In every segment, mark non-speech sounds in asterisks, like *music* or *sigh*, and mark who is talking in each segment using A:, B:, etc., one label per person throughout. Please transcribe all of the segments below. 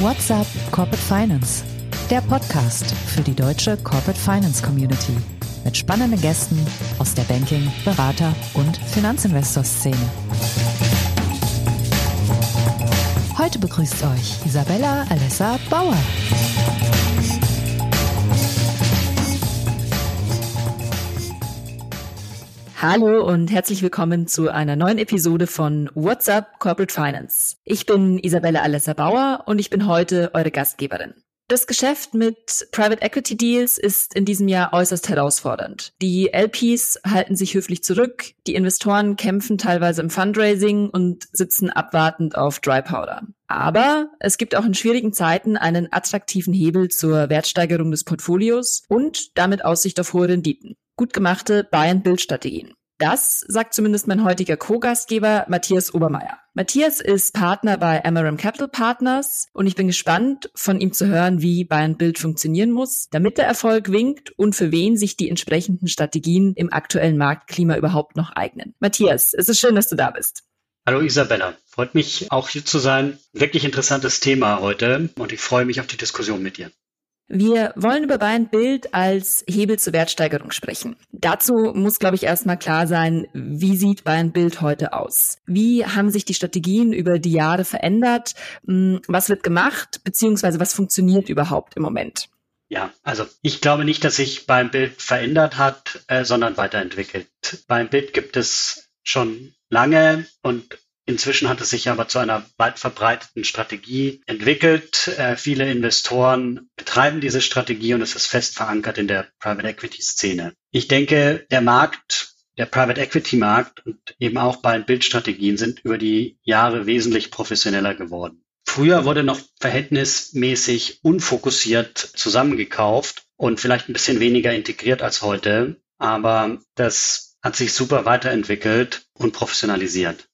A: What's up Corporate Finance? Der Podcast für die deutsche Corporate Finance Community mit spannenden Gästen aus der Banking-, Berater- und Finanzinvestor-Szene. Heute begrüßt euch Isabella Alessa Bauer. Hallo und herzlich willkommen zu einer neuen Episode von What's Up Corporate Finance. Ich bin Isabella Alessa Bauer und ich bin heute eure Gastgeberin. Das Geschäft mit Private Equity Deals ist in diesem Jahr äußerst herausfordernd. Die LPs halten sich höflich zurück, die Investoren kämpfen teilweise im Fundraising und sitzen abwartend auf Dry Powder. Aber es gibt auch in schwierigen Zeiten einen attraktiven Hebel zur Wertsteigerung des Portfolios und damit Aussicht auf hohe Renditen. Gut gemachte Buy-and-Build-Strategien. Das sagt zumindest mein heutiger Co-Gastgeber Matthias Obermeier. Matthias ist Partner bei Amaram Capital Partners und ich bin gespannt, von ihm zu hören, wie Buy and Build funktionieren muss, damit der Erfolg winkt und für wen sich die entsprechenden Strategien im aktuellen Marktklima überhaupt noch eignen. Matthias, es ist schön, dass du da bist.
B: Hallo Isabella, freut mich auch hier zu sein. Wirklich interessantes Thema heute und ich freue mich auf die Diskussion mit dir.
A: Wir wollen über Buy and Build als Hebel zur Wertsteigerung sprechen. Dazu muss, glaube ich, erstmal klar sein, wie sieht Buy and Build heute aus? Wie haben sich die Strategien über die Jahre verändert? Hm, was wird gemacht? Beziehungsweise was funktioniert überhaupt im Moment?
B: Ja, also ich glaube nicht, dass sich beim Bild verändert hat, äh, sondern weiterentwickelt. Beim Bild gibt es schon lange und Inzwischen hat es sich aber zu einer weit verbreiteten Strategie entwickelt. Äh, viele Investoren betreiben diese Strategie und es ist fest verankert in der Private Equity Szene. Ich denke, der Markt, der Private Equity Markt und eben auch bei Bildstrategien sind über die Jahre wesentlich professioneller geworden. Früher wurde noch verhältnismäßig unfokussiert zusammengekauft und vielleicht ein bisschen weniger integriert als heute, aber das hat sich super weiterentwickelt und professionalisiert.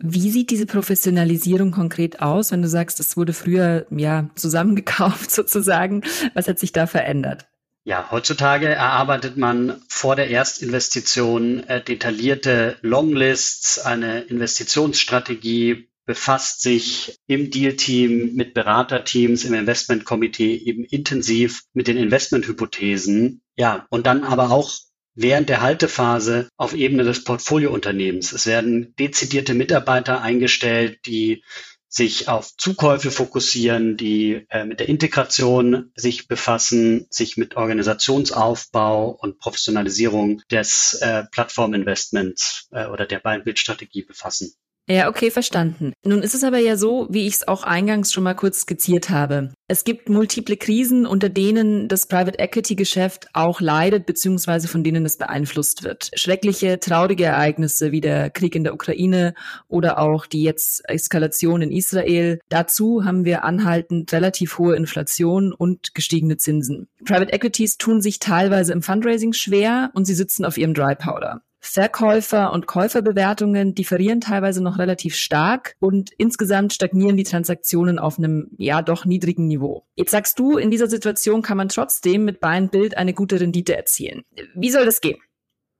A: Wie sieht diese Professionalisierung konkret aus, wenn du sagst, es wurde früher ja zusammengekauft *laughs* sozusagen? Was hat sich da verändert?
B: Ja, heutzutage erarbeitet man vor der Erstinvestition äh, detaillierte Longlists, eine Investitionsstrategie, befasst sich im Deal-Team mit Beraterteams, im Investment-Komitee eben intensiv mit den Investmenthypothesen. Ja, und dann aber auch während der Haltephase auf Ebene des Portfoliounternehmens. Es werden dezidierte Mitarbeiter eingestellt, die sich auf Zukäufe fokussieren, die äh, mit der Integration sich befassen, sich mit Organisationsaufbau und Professionalisierung des äh, Plattforminvestments äh, oder der Beinbildstrategie befassen.
A: Ja, okay, verstanden. Nun ist es aber ja so, wie ich es auch eingangs schon mal kurz skizziert habe. Es gibt multiple Krisen, unter denen das Private Equity Geschäft auch leidet, beziehungsweise von denen es beeinflusst wird. Schreckliche, traurige Ereignisse wie der Krieg in der Ukraine oder auch die jetzt Eskalation in Israel. Dazu haben wir anhaltend relativ hohe Inflation und gestiegene Zinsen. Private Equities tun sich teilweise im Fundraising schwer und sie sitzen auf ihrem Dry Powder. Verkäufer- und Käuferbewertungen differieren teilweise noch relativ stark und insgesamt stagnieren die Transaktionen auf einem ja doch niedrigen Niveau. Jetzt sagst du, in dieser Situation kann man trotzdem mit Buy and eine gute Rendite erzielen. Wie soll das gehen?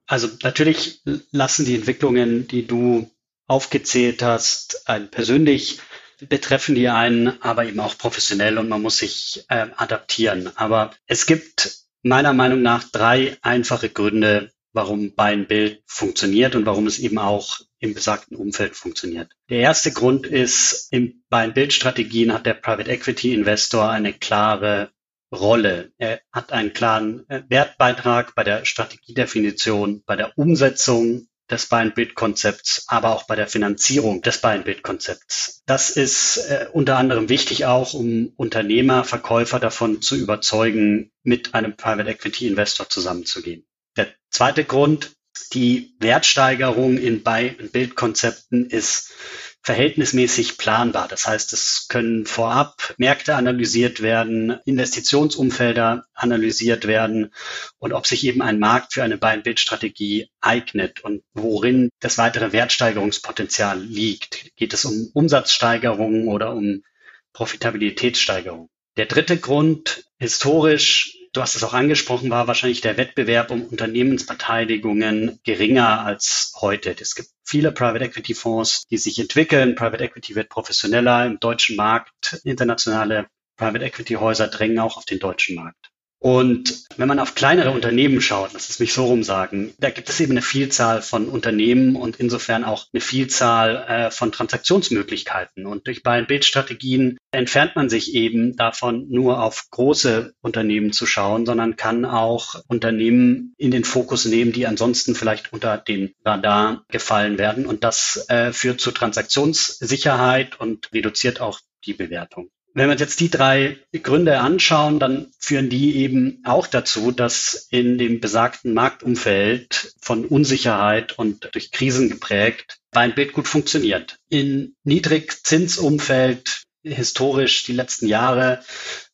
B: Also natürlich lassen die Entwicklungen, die du aufgezählt hast, ein persönlich betreffen die einen, aber eben auch professionell und man muss sich äh, adaptieren. Aber es gibt meiner Meinung nach drei einfache Gründe, warum Buy-and-Build funktioniert und warum es eben auch im besagten Umfeld funktioniert. Der erste Grund ist, in Buy-and-Build-Strategien hat der Private Equity Investor eine klare Rolle. Er hat einen klaren äh, Wertbeitrag bei der Strategiedefinition, bei der Umsetzung des Buy-and-Build-Konzepts, aber auch bei der Finanzierung des Buy-and-Build-Konzepts. Das ist äh, unter anderem wichtig auch, um Unternehmer, Verkäufer davon zu überzeugen, mit einem Private Equity Investor zusammenzugehen. Der zweite Grund, die Wertsteigerung in Buy- und Bildkonzepten ist verhältnismäßig planbar. Das heißt, es können vorab Märkte analysiert werden, Investitionsumfelder analysiert werden und ob sich eben ein Markt für eine Buy-and-Build-Strategie eignet und worin das weitere Wertsteigerungspotenzial liegt. Geht es um Umsatzsteigerungen oder um Profitabilitätssteigerung? Der dritte Grund, historisch du hast es auch angesprochen, war wahrscheinlich der Wettbewerb um Unternehmensbeteiligungen geringer als heute. Es gibt viele Private Equity Fonds, die sich entwickeln. Private Equity wird professioneller im deutschen Markt. Internationale Private Equity Häuser drängen auch auf den deutschen Markt. Und wenn man auf kleinere Unternehmen schaut, lass es mich so rum sagen, da gibt es eben eine Vielzahl von Unternehmen und insofern auch eine Vielzahl äh, von Transaktionsmöglichkeiten. Und durch Buy-and-Build-Strategien entfernt man sich eben davon, nur auf große Unternehmen zu schauen, sondern kann auch Unternehmen in den Fokus nehmen, die ansonsten vielleicht unter den Radar gefallen werden. Und das äh, führt zu Transaktionssicherheit und reduziert auch die Bewertung. Wenn wir uns jetzt die drei Gründe anschauen, dann führen die eben auch dazu, dass in dem besagten Marktumfeld von Unsicherheit und durch Krisen geprägt ein Bild gut funktioniert. In Niedrigzinsumfeld historisch die letzten Jahre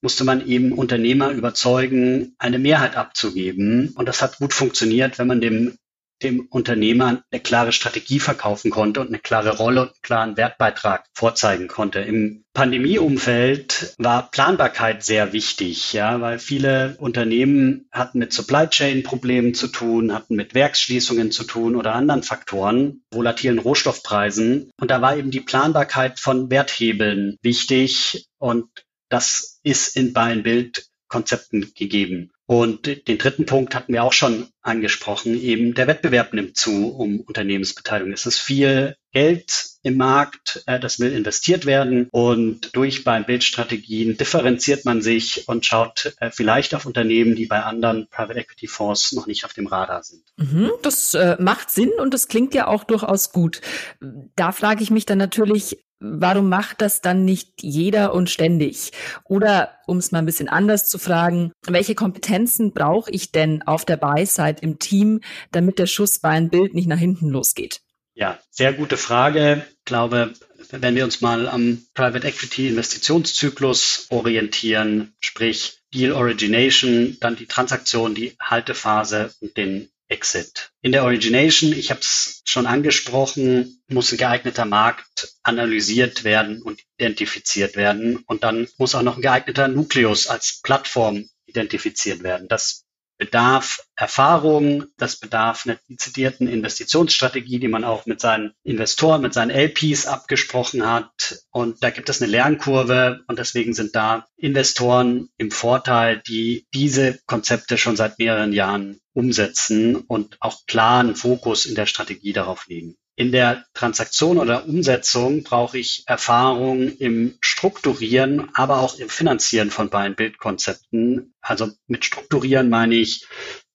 B: musste man eben Unternehmer überzeugen, eine Mehrheit abzugeben. Und das hat gut funktioniert, wenn man dem dem Unternehmer eine klare Strategie verkaufen konnte und eine klare Rolle und einen klaren Wertbeitrag vorzeigen konnte. Im Pandemieumfeld war Planbarkeit sehr wichtig, ja, weil viele Unternehmen hatten mit Supply Chain Problemen zu tun, hatten mit Werksschließungen zu tun oder anderen Faktoren, volatilen Rohstoffpreisen. Und da war eben die Planbarkeit von Werthebeln wichtig und das ist in Buy Bild Konzepten gegeben. Und den dritten Punkt hatten wir auch schon angesprochen, eben der Wettbewerb nimmt zu um Unternehmensbeteiligung. Es ist viel Geld im Markt, äh, das will investiert werden und durch beim Bildstrategien differenziert man sich und schaut äh, vielleicht auf Unternehmen, die bei anderen Private Equity Fonds noch nicht auf dem Radar sind.
A: Mhm, das äh, macht Sinn und das klingt ja auch durchaus gut. Da frage ich mich dann natürlich, warum macht das dann nicht jeder und ständig? Oder um es mal ein bisschen anders zu fragen, welche Kompetenzen brauche ich denn auf der Buy-Side im Team, damit der Schuss bei einem Bild nicht nach hinten losgeht?
B: Ja, sehr gute Frage. Ich glaube, wenn wir uns mal am Private Equity Investitionszyklus orientieren, sprich Deal Origination, dann die Transaktion, die Haltephase und den Exit. In der Origination, ich habe es schon angesprochen, muss ein geeigneter Markt analysiert werden und identifiziert werden. Und dann muss auch noch ein geeigneter Nukleus als Plattform identifiziert werden. Das bedarf Erfahrung, das bedarf einer dezidierten Investitionsstrategie, die man auch mit seinen Investoren, mit seinen LPs abgesprochen hat. Und da gibt es eine Lernkurve und deswegen sind da Investoren im Vorteil, die diese Konzepte schon seit mehreren Jahren umsetzen und auch klaren Fokus in der Strategie darauf legen. In der Transaktion oder Umsetzung brauche ich Erfahrung im Strukturieren, aber auch im Finanzieren von beiden Bildkonzepten. Also mit Strukturieren meine ich,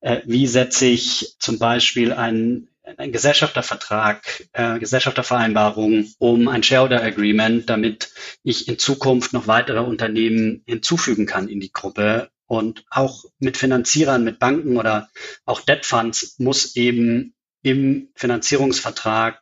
B: äh, wie setze ich zum Beispiel einen ein Gesellschaftervertrag, äh, Gesellschaftervereinbarung um ein Shareholder Agreement, damit ich in Zukunft noch weitere Unternehmen hinzufügen kann in die Gruppe. Und auch mit Finanzierern, mit Banken oder auch Debt Funds muss eben im Finanzierungsvertrag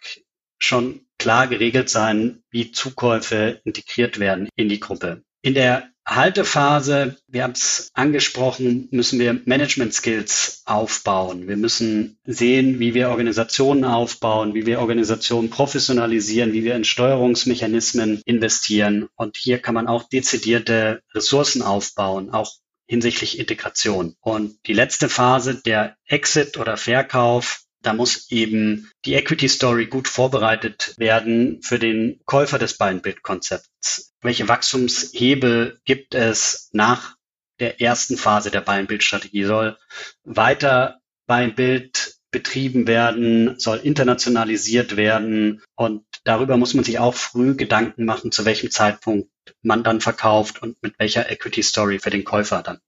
B: schon klar geregelt sein, wie Zukäufe integriert werden in die Gruppe. In der Haltephase, wir haben es angesprochen, müssen wir Management Skills aufbauen. Wir müssen sehen, wie wir Organisationen aufbauen, wie wir Organisationen professionalisieren, wie wir in Steuerungsmechanismen investieren. Und hier kann man auch dezidierte Ressourcen aufbauen, auch hinsichtlich Integration. Und die letzte Phase, der Exit oder Verkauf, da muss eben die Equity Story gut vorbereitet werden für den Käufer des Buy-and-Build-Konzepts. Welche Wachstumshebel gibt es nach der ersten Phase der Buy-and-Build-Strategie? Soll weiter Buy-and-Build betrieben werden, soll internationalisiert werden und darüber muss man sich auch früh Gedanken machen, zu welchem Zeitpunkt man dann verkauft und mit welcher Equity Story für den Käufer dann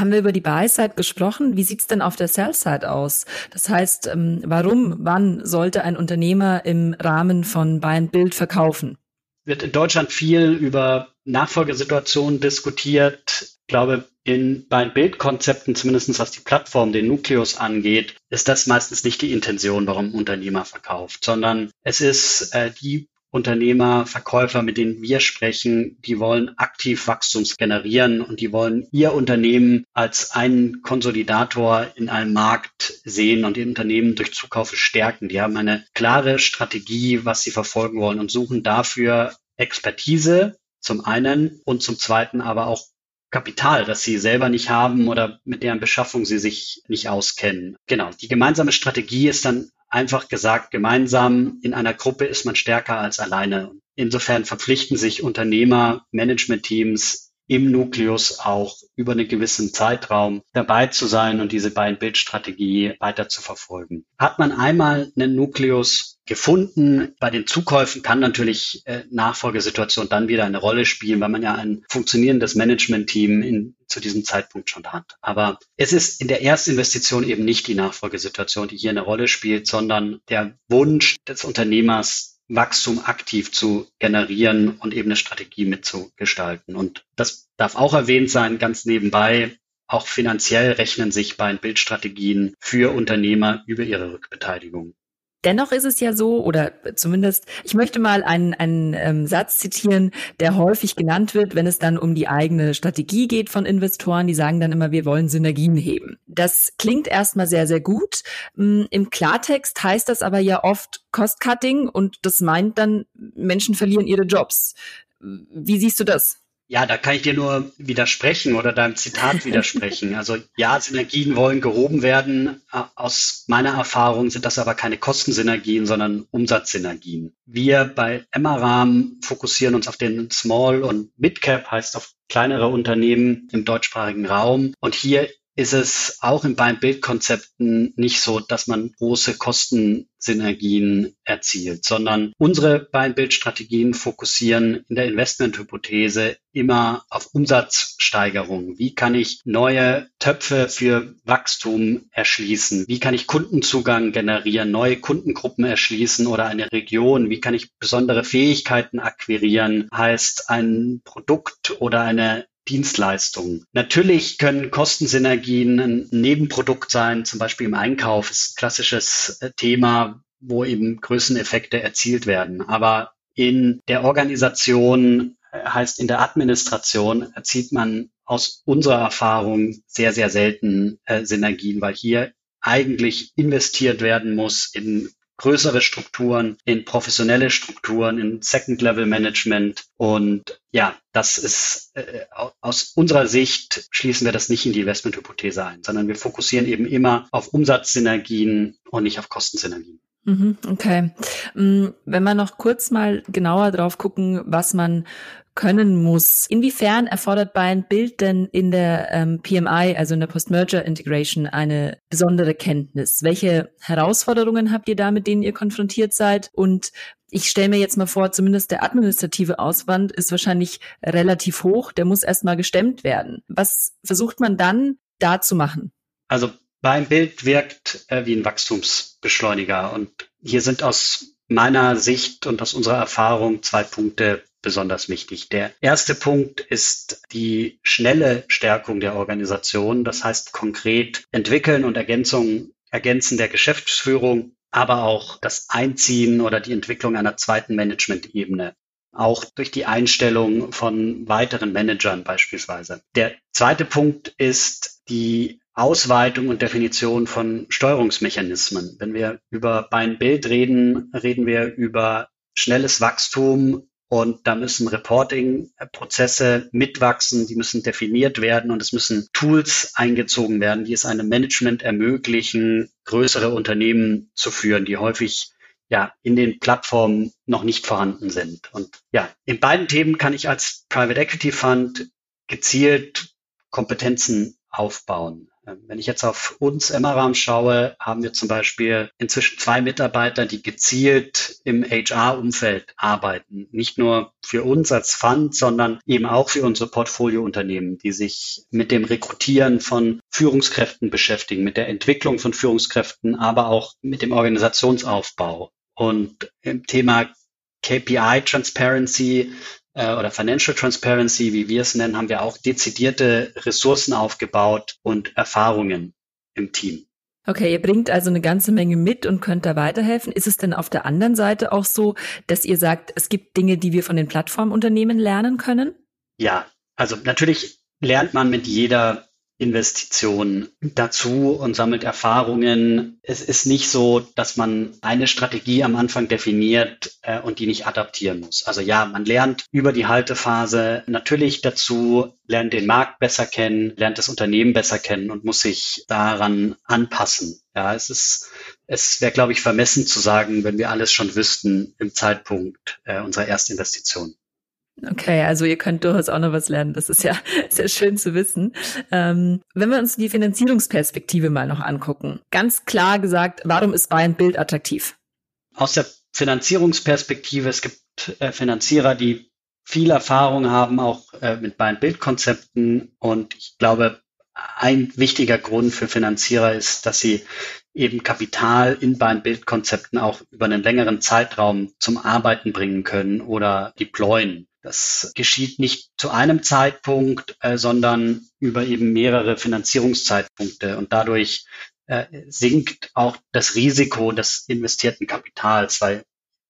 A: haben wir über die Buy-Side gesprochen. Wie sieht's denn auf der Sell-Side aus? Das heißt, ähm, warum, wann sollte ein Unternehmer im Rahmen von Buy and Build verkaufen?
B: Wird in Deutschland viel über Nachfolgesituationen diskutiert. Ich glaube, in Buy and Build Konzepten, zumindest was die Plattform, den Nukleus angeht, ist das meistens nicht die Intention, warum ein Unternehmer verkauft, sondern es ist äh, die Unternehmer, Verkäufer, mit denen wir sprechen, die wollen aktiv Wachstums generieren und die wollen ihr Unternehmen als einen Konsolidator in einem Markt sehen und ihr Unternehmen durch Zukaufe stärken. Die haben eine klare Strategie, was sie verfolgen wollen und suchen dafür Expertise zum einen und zum zweiten aber auch Kapital, das sie selber nicht haben oder mit deren Beschaffung sie sich nicht auskennen. Genau. Die gemeinsame Strategie ist dann einfach gesagt, gemeinsam in einer Gruppe ist man stärker als alleine. Insofern verpflichten sich Unternehmer, Managementteams im Nukleus auch über einen gewissen Zeitraum dabei zu sein und diese Buy-and-Build-Strategie weiter zu verfolgen. Hat man einmal einen Nukleus gefunden, bei den Zukäufen kann natürlich äh, Nachfolgesituation dann wieder eine Rolle spielen, weil man ja ein funktionierendes Management-Team zu diesem Zeitpunkt schon hat. Aber es ist in der Erstinvestition eben nicht die Nachfolgesituation, die hier eine Rolle spielt, sondern der Wunsch des Unternehmers, Wachstum aktiv zu generieren und eben eine Strategie mitzugestalten. Und das darf auch erwähnt sein, ganz nebenbei. Auch finanziell rechnen sich bei Bildstrategien für Unternehmer über ihre Rückbeteiligung.
A: Dennoch ist es ja so, oder zumindest, ich möchte mal einen, einen ähm, Satz zitieren, der häufig genannt wird, wenn es dann um die eigene Strategie geht von Investoren. Die sagen dann immer, wir wollen Synergien heben. Das klingt erstmal sehr, sehr gut. Mm, Im Klartext heißt das aber ja oft Cost-Cutting und das meint dann, Menschen verlieren ihre Jobs. Wie siehst du das?
B: Ja, da kann ich dir nur widersprechen oder deinem Zitat *laughs* widersprechen. Also ja, Synergien wollen gehoben werden. Aus meiner Erfahrung sind das aber keine Kostensynergien, sondern Umsatzsynergien. Wir bei Emmaram fokussieren uns auf den Small und Midcap, heißt auf kleinere Unternehmen im deutschsprachigen Raum. Und hier ist es auch in beiden Bildkonzepten nicht so, dass man große Kostensynergien erzielt, sondern unsere beiden Bildstrategien fokussieren in der Investmenthypothese immer auf Umsatzsteigerung. Wie kann ich neue Töpfe für Wachstum erschließen? Wie kann ich Kundenzugang generieren, neue Kundengruppen erschließen oder eine Region? Wie kann ich besondere Fähigkeiten akquirieren? Heißt ein Produkt oder eine Dienstleistungen. Natürlich können Kostensynergien ein Nebenprodukt sein, zum Beispiel im Einkauf ist ein klassisches äh, Thema, wo eben Größeneffekte erzielt werden. Aber in der Organisation, äh, heißt in der Administration, erzielt man aus unserer Erfahrung sehr, sehr selten äh, Synergien, weil hier eigentlich investiert werden muss in größere Strukturen, in professionelle Strukturen, in Second-Level-Management. Und ja, das ist äh, aus unserer Sicht schließen wir das nicht in die Investmenthypothese ein, sondern wir fokussieren eben immer auf Umsatzsynergien und nicht auf Kostensynergien.
A: Mhm, okay. Mm, wenn wir noch kurz mal genauer drauf gucken, was man können muss. Inwiefern erfordert Bild denn in der ähm, PMI, also in der Post-Merger Integration, eine besondere Kenntnis? Welche Herausforderungen habt ihr da, mit denen ihr konfrontiert seid? Und ich stelle mir jetzt mal vor, zumindest der administrative Auswand ist wahrscheinlich relativ hoch. Der muss erstmal gestemmt werden. Was versucht man dann da zu machen?
B: Also Buy Bild wirkt äh, wie ein Wachstumsbeschleuniger. Und hier sind aus meiner Sicht und aus unserer Erfahrung zwei Punkte besonders wichtig. Der erste Punkt ist die schnelle Stärkung der Organisation. Das heißt konkret entwickeln und Ergänzung, Ergänzen der Geschäftsführung, aber auch das Einziehen oder die Entwicklung einer zweiten Management-Ebene. Auch durch die Einstellung von weiteren Managern beispielsweise. Der zweite Punkt ist die Ausweitung und Definition von Steuerungsmechanismen. Wenn wir über Bein Bild reden, reden wir über schnelles Wachstum und da müssen Reporting-Prozesse mitwachsen, die müssen definiert werden und es müssen Tools eingezogen werden, die es einem Management ermöglichen, größere Unternehmen zu führen, die häufig ja in den Plattformen noch nicht vorhanden sind. Und ja, in beiden Themen kann ich als Private Equity Fund gezielt Kompetenzen aufbauen. Ähm, wenn ich jetzt auf uns Emmeram schaue, haben wir zum Beispiel inzwischen zwei Mitarbeiter, die gezielt im HR-Umfeld arbeiten. Nicht nur für uns als Fund, sondern eben auch für unsere Portfoliounternehmen, die sich mit dem Rekrutieren von Führungskräften beschäftigen, mit der Entwicklung von Führungskräften, aber auch mit dem Organisationsaufbau. Und im Thema KPI Transparency äh, oder Financial Transparency, wie wir es nennen, haben wir auch dezidierte Ressourcen aufgebaut und Erfahrungen im Team.
A: Okay, ihr bringt also eine ganze Menge mit und könnt da weiterhelfen. Ist es denn auf der anderen Seite auch so, dass ihr sagt, es gibt Dinge, die wir von den Plattformunternehmen lernen können?
B: Ja, also natürlich lernt man mit jeder Investition dazu und sammelt Erfahrungen. Es ist nicht so, dass man eine Strategie am Anfang definiert äh, und die nicht adaptieren muss. Also ja, man lernt über die Haltephase natürlich dazu, lernt den Markt besser kennen, lernt das Unternehmen besser kennen und muss sich daran anpassen. Ja, es ist, es wäre, glaube ich, vermessen zu sagen, wenn wir alles schon wüssten im Zeitpunkt äh, unserer Erstinvestition.
A: Okay, also ihr könnt durchaus auch noch was lernen. Das ist ja *laughs* sehr schön zu wissen. Ähm, wenn wir uns die Finanzierungsperspektive mal noch angucken, ganz klar gesagt, warum ist Buy and Build attraktiv?
B: Aus der Finanzierungsperspektive, es gibt äh, Finanzierer, die viel Erfahrung haben, auch äh, mit Buy and Build Konzepten. Und ich glaube, ein wichtiger Grund für Finanzierer ist, dass sie eben Kapital in Buy and Build Konzepten auch über einen längeren Zeitraum zum Arbeiten bringen können oder deployen. Das geschieht nicht zu einem Zeitpunkt, äh, sondern über eben mehrere Finanzierungszeitpunkte und dadurch äh, sinkt auch das Risiko des investierten Kapitals, weil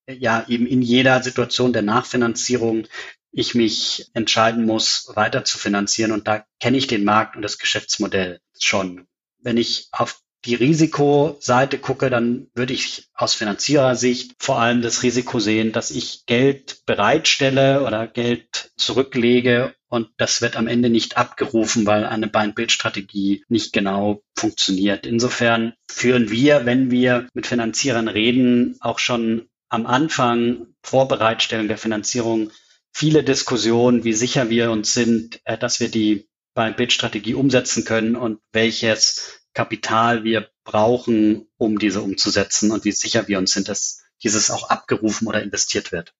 B: äh, ja eben in jeder Situation der Nachfinanzierung ich mich entscheiden muss, weiter zu finanzieren und da kenne ich den Markt und das Geschäftsmodell schon. Wenn ich auf die Risikoseite gucke, dann würde ich aus Finanzierersicht vor allem das Risiko sehen, dass ich Geld bereitstelle oder Geld zurücklege und das wird am Ende nicht abgerufen, weil eine Buy-and-Build-Strategie nicht genau funktioniert. Insofern führen wir, wenn wir mit Finanzierern reden, auch schon am Anfang vor Bereitstellung der Finanzierung viele Diskussionen, wie sicher wir uns sind, äh, dass wir die Buy-and-Build-Strategie umsetzen können und welches Kapital wir brauchen, um diese umzusetzen und wie sicher wir uns sind, dass dieses auch abgerufen oder investiert wird.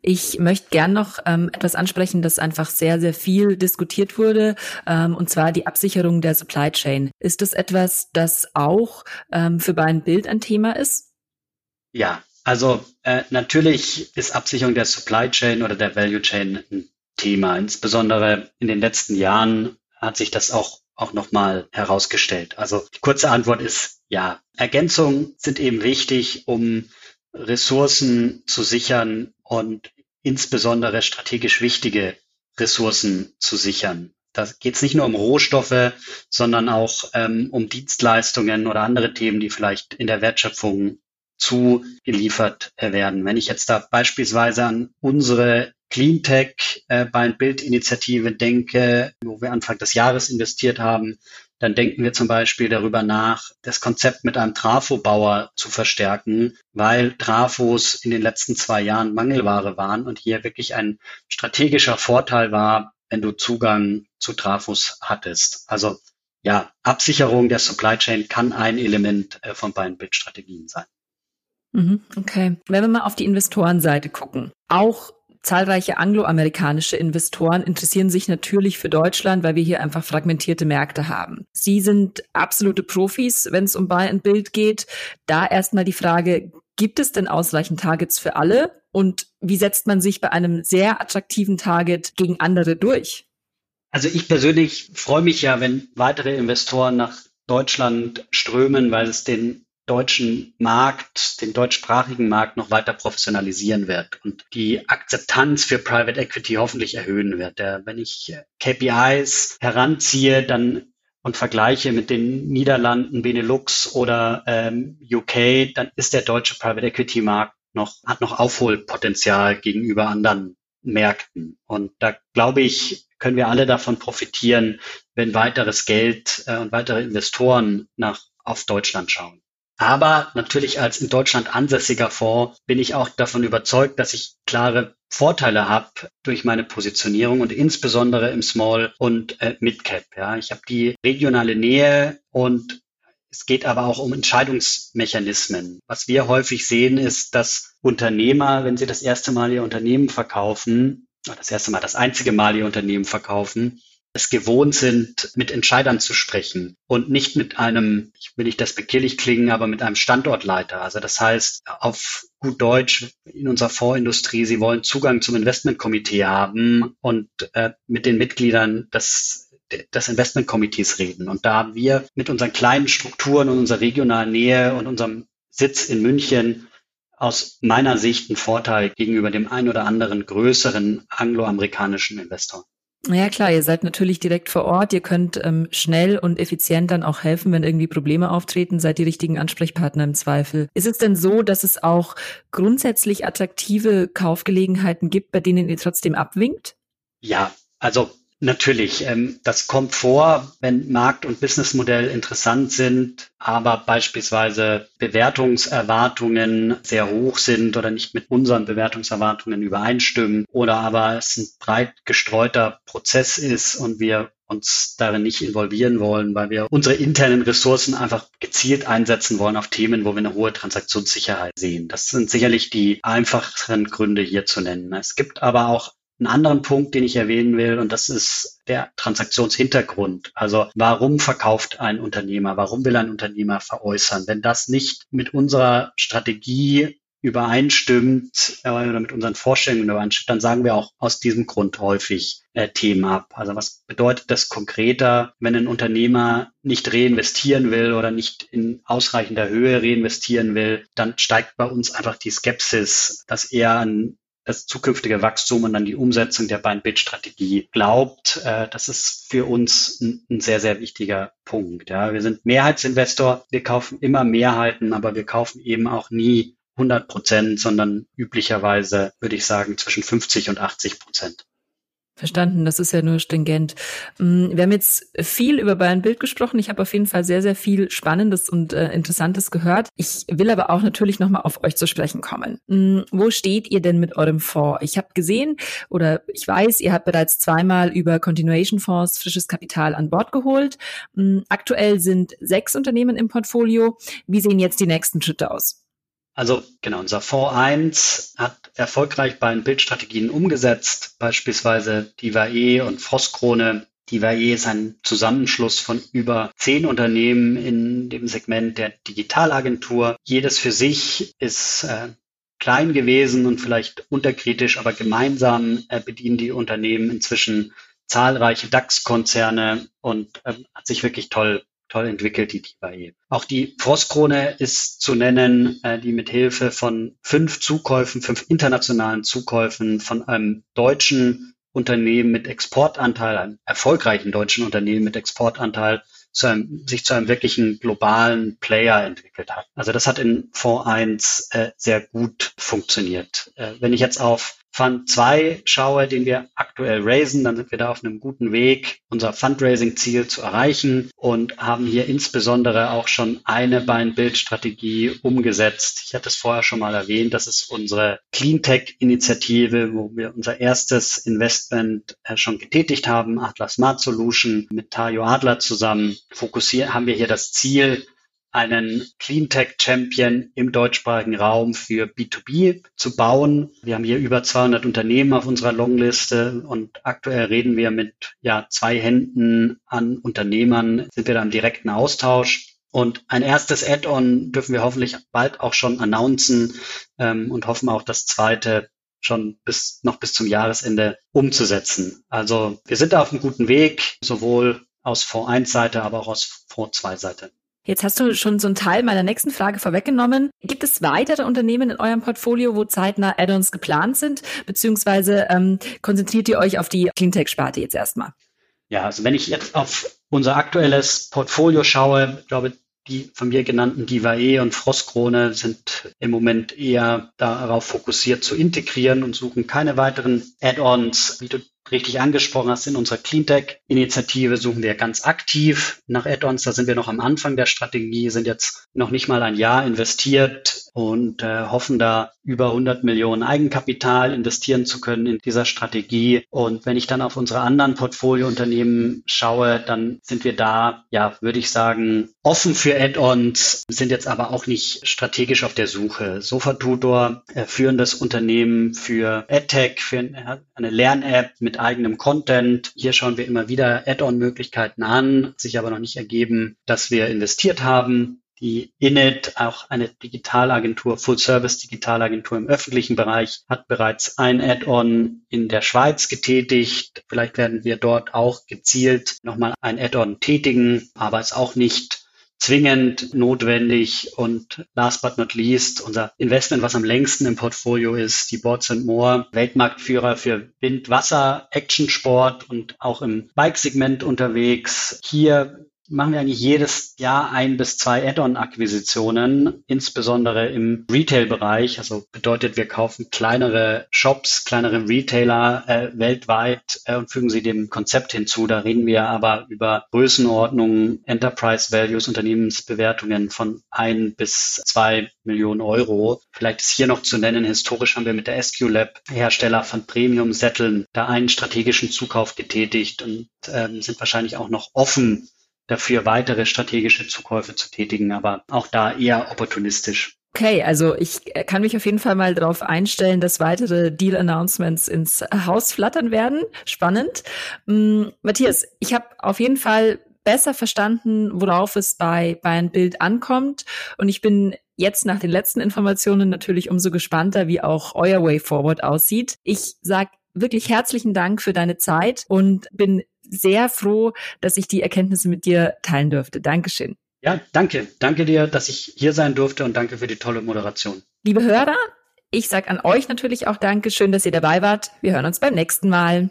A: Ich möchte gern noch ähm, etwas ansprechen, das einfach sehr, sehr viel diskutiert wurde, ähm, und zwar die Absicherung der Supply Chain. Ist das etwas, das auch ähm, für Buy Bild ein Thema ist?
B: Ja, also äh, natürlich ist Absicherung der Supply Chain oder der Value Chain ein Thema. Insbesondere in den letzten Jahren hat sich das auch auch nochmal herausgestellt? Also die kurze Antwort ist ja. Ergänzungen sind eben wichtig, um Ressourcen zu sichern und insbesondere strategisch wichtige Ressourcen zu sichern. Da geht es nicht nur um Rohstoffe, sondern auch ähm, um Dienstleistungen oder andere Themen, die vielleicht in der Wertschöpfung zugeliefert werden. Wenn ich jetzt da beispielsweise an unsere Cleantech äh, Buy Build Initiative denke, wo wir Anfang des Jahres investiert haben, dann denken wir zum Beispiel darüber nach, das Konzept mit einem Trafobauer zu verstärken, weil Trafos in den letzten zwei Jahren Mangelware waren und hier wirklich ein strategischer Vorteil war, wenn du Zugang zu Trafos hattest. Also ja, Absicherung der Supply Chain kann ein Element äh, von Buy Build Strategien sein.
A: Mhm, okay. Wenn wir mal auf die Investorenseite gucken, auch zahlreiche angloamerikanische Investoren interessieren sich natürlich für Deutschland, weil wir hier einfach fragmentierte Märkte haben. Sie sind absolute Profis, wenn es um Buy and Build geht. Da erstmal die Frage, gibt es denn ausreichend Targets für alle? Und wie setzt man sich bei einem sehr attraktiven Target gegen andere durch?
B: Also ich persönlich freue mich ja, wenn weitere Investoren nach Deutschland strömen, weil es den deutschen Markt, den deutschsprachigen Markt noch weiter professionalisieren wird und die Akzeptanz für Private Equity hoffentlich erhöhen wird. wenn ich KPIs heranziehe, dann und vergleiche mit den Niederlanden, Benelux oder ähm, UK, dann ist der deutsche Private Equity Markt noch, hat noch Aufholpotenzial gegenüber anderen Märkten. Und da glaube ich, können wir alle davon profitieren, wenn weiteres Geld äh, und weitere Investoren nach, auf Deutschland schauen. Aber natürlich als in Deutschland ansässiger Fonds bin ich auch davon überzeugt, dass ich klare Vorteile habe durch meine Positionierung und insbesondere im Small und äh, Mid. Ja, ich habe die regionale Nähe und es geht aber auch um Entscheidungsmechanismen. Was wir häufig sehen, ist, dass Unternehmer, wenn sie das erste Mal ihr Unternehmen verkaufen, das erste Mal das einzige Mal ihr Unternehmen verkaufen, es gewohnt sind, mit Entscheidern zu sprechen und nicht mit einem, ich will nicht das bekirlich klingen, aber mit einem Standortleiter. Also das heißt, auf gut Deutsch in unserer Fondsindustrie, sie wollen Zugang zum Investmentkomitee haben und äh, mit den Mitgliedern des des Investmentkomitees reden. Und da wir mit unseren kleinen Strukturen und unserer regionalen Nähe und unserem Sitz in München aus meiner Sicht einen Vorteil gegenüber dem ein oder anderen größeren angloamerikanischen Investor.
A: Ja klar, ihr seid natürlich direkt vor Ort. Ihr könnt ähm, schnell und effizient dann auch helfen, wenn irgendwie Probleme auftreten. Seid die richtigen Ansprechpartner im Zweifel. Ist es denn so, dass es auch grundsätzlich attraktive Kaufgelegenheiten gibt, bei denen ihr trotzdem abwinkt?
B: Ja, also Natürlich, ähm, das kommt vor, wenn Markt- und Businessmodell interessant sind, aber beispielsweise Bewertungserwartungen sehr hoch sind oder nicht mit unseren Bewertungserwartungen übereinstimmen oder aber es ein breit gestreuter Prozess ist und wir uns darin nicht involvieren wollen, weil wir unsere internen Ressourcen einfach gezielt einsetzen wollen auf Themen, wo wir eine hohe Transaktionssicherheit sehen. Das sind sicherlich die einfacheren Gründe hier zu nennen. Es gibt aber auch einen anderen Punkt, den ich erwähnen will, und das ist der Transaktionshintergrund. Also warum verkauft ein Unternehmer? Warum will ein Unternehmer veräußern? Wenn das nicht mit unserer Strategie übereinstimmt äh, oder mit unseren Vorstellungen übereinstimmt, dann sagen wir auch aus diesem Grund häufig äh, Themen ab. Also was bedeutet das konkreter, wenn ein Unternehmer nicht reinvestieren will oder nicht in ausreichender Höhe reinvestieren will, dann steigt bei uns einfach die Skepsis, dass er ein das zukünftige Wachstum und dann die Umsetzung der Buy-and-Bid-Strategie glaubt. Äh, das ist für uns ein, ein, sehr, sehr wichtiger Punkt. Ja. Wir sind Mehrheitsinvestor. Wir kaufen immer Mehrheiten, aber wir kaufen eben auch nie 100 Prozent, sondern üblicherweise würde ich sagen zwischen 50 und 80 Prozent.
A: Verstanden, das ist ja nur stringent. Mm, wir haben jetzt viel über Bayern Bild gesprochen. Ich habe auf jeden Fall sehr, sehr viel Spannendes und äh, Interessantes gehört. Ich will aber auch natürlich nochmal auf euch zu sprechen kommen. Mm, wo steht ihr denn mit eurem Fonds? Ich habe gesehen oder ich weiß, ihr habt bereits zweimal über Continuation Fonds frisches Kapital an Bord geholt. Mm, aktuell sind sechs Unternehmen im Portfolio. Wie sehen jetzt die nächsten Schritte aus?
B: Also genau, unser Fonds 1 hat erfolgreich bei den Bildstrategien umgesetzt, beispielsweise Divae und Frostkrone. Divae ist ein Zusammenschluss von über zehn Unternehmen in dem Segment der Digitalagentur. Jedes für sich ist äh, klein gewesen und vielleicht unterkritisch, aber gemeinsam äh, bedienen die Unternehmen inzwischen zahlreiche DAX-Konzerne und äh, hat sich wirklich toll toll entwickelt, die DIVAE. Auch die Frostkrone ist zu nennen, äh, die mit Hilfe von fünf Zukäufen, fünf internationalen Zukäufen von einem deutschen Unternehmen mit Exportanteil, einem erfolgreichen deutschen Unternehmen mit Exportanteil, zu einem, sich zu einem wirklichen globalen Player entwickelt hat. Also das hat in Fonds 1 äh, sehr gut funktioniert. Äh, wenn ich jetzt auf Fund 2 schaue, den wir aktuell raisen, dann sind wir da auf einem guten Weg, unser Fundraising-Ziel zu erreichen und haben hier insbesondere auch schon eine Buy-and-Build-Strategie umgesetzt. Ich hatte es vorher schon mal erwähnt, das ist unsere Cleantech-Initiative, wo wir unser erstes Investment äh, schon getätigt haben, Atlas Smart Solution mit Tayo Adler zusammen. Fokussieren haben wir hier das Ziel, einen Cleantech Champion im deutschsprachigen Raum für B2B zu bauen. Wir haben hier über 200 Unternehmen auf unserer Longliste und aktuell reden wir mit ja, zwei Händen an Unternehmern, sind wir da im direkten Austausch. Und ein erstes Add-on dürfen wir hoffentlich bald auch schon announcen ähm, und hoffen auch das zweite schon bis noch bis zum Jahresende umzusetzen. Also wir sind da auf einem guten Weg, sowohl aus Fonds 1 Seite, aber auch aus Fonds 2 Seite.
A: Jetzt hast du schon so einen Teil meiner nächsten Frage vorweggenommen. Gibt es weitere Unternehmen in eurem Portfolio, wo zeitnah Add-ons geplant sind, beziehungsweise ähm, konzentriert ihr euch auf die Cleantech-Sparte jetzt erstmal?
B: Ja, also wenn ich jetzt auf unser aktuelles Portfolio schaue, ich glaube, die von mir genannten Divae und Frostkrone sind im Moment eher darauf fokussiert zu integrieren und suchen keine weiteren Add-ons. Wie du richtig angesprochen hast, in unserer Cleantech-Initiative suchen wir ganz aktiv nach Add-ons. Da sind wir noch am Anfang der Strategie, sind jetzt noch nicht mal ein Jahr investiert und äh, hoffen da über 100 Millionen Eigenkapital investieren zu können in dieser Strategie. Und wenn ich dann auf unsere anderen Portfoliounternehmen schaue, dann sind wir da, ja, würde ich sagen, offen für Add-ons, sind jetzt aber auch nicht strategisch auf der Suche. Sofatutor, äh, führendes Unternehmen für AdTech, für eine Lern-App mit eigenem Content. Hier schauen wir immer wieder Add-on-Möglichkeiten an, sich aber noch nicht ergeben, dass wir investiert haben. Die Init, auch eine Digitalagentur, Full-Service-Digitalagentur im öffentlichen Bereich, hat bereits ein Add-on in der Schweiz getätigt. Vielleicht werden wir dort auch gezielt nochmal ein Add-on tätigen, aber ist auch nicht zwingend notwendig. Und last but not least, unser Investment, was am längsten im Portfolio ist, die Boards Moore, Weltmarktführer für Wind, Wasser, Actionsport und auch im Bike-Segment unterwegs. Hier machen wir eigentlich jedes Jahr ein bis zwei Add-on-Akquisitionen, insbesondere im Retail-Bereich. Also bedeutet, wir kaufen kleinere Shops, kleinere Retailer äh, weltweit äh, und fügen sie dem Konzept hinzu. Da reden wir aber über Größenordnungen, Enterprise Values, Unternehmensbewertungen von ein bis zwei Millionen Euro. Vielleicht ist hier noch zu nennen, historisch haben wir mit der SQ Lab Hersteller von Premium-Sätteln da einen strategischen Zukauf getätigt und ähm, sind wahrscheinlich auch noch offen dafür, weitere strategische Zukäufe zu tätigen, aber auch da eher opportunistisch.
A: Okay, also ich kann mich auf jeden Fall mal darauf einstellen, dass weitere Deal-Announcements ins Haus flattern werden. Spannend. Ähm, Matthias, ich habe auf jeden Fall besser verstanden, worauf es bei, bei ein Bild ankommt. Und ich bin jetzt nach den letzten Informationen natürlich umso gespannter, wie auch euer Way Forward aussieht. Ich sage wirklich herzlichen Dank für deine Zeit und bin sehr froh, dass ich die Erkenntnisse mit dir teilen durfte. Dankeschön.
B: Ja, danke. Danke dir, dass ich hier sein durfte und danke für die tolle Moderation.
A: Liebe Hörer, ich sage an euch natürlich auch Danke. Schön, dass ihr dabei wart. Wir hören uns beim nächsten Mal.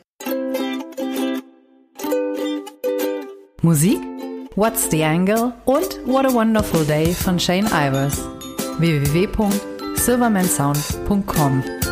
C: Musik What's the Angle und What a Wonderful Day von Shane Ivers. www.silvermansound.com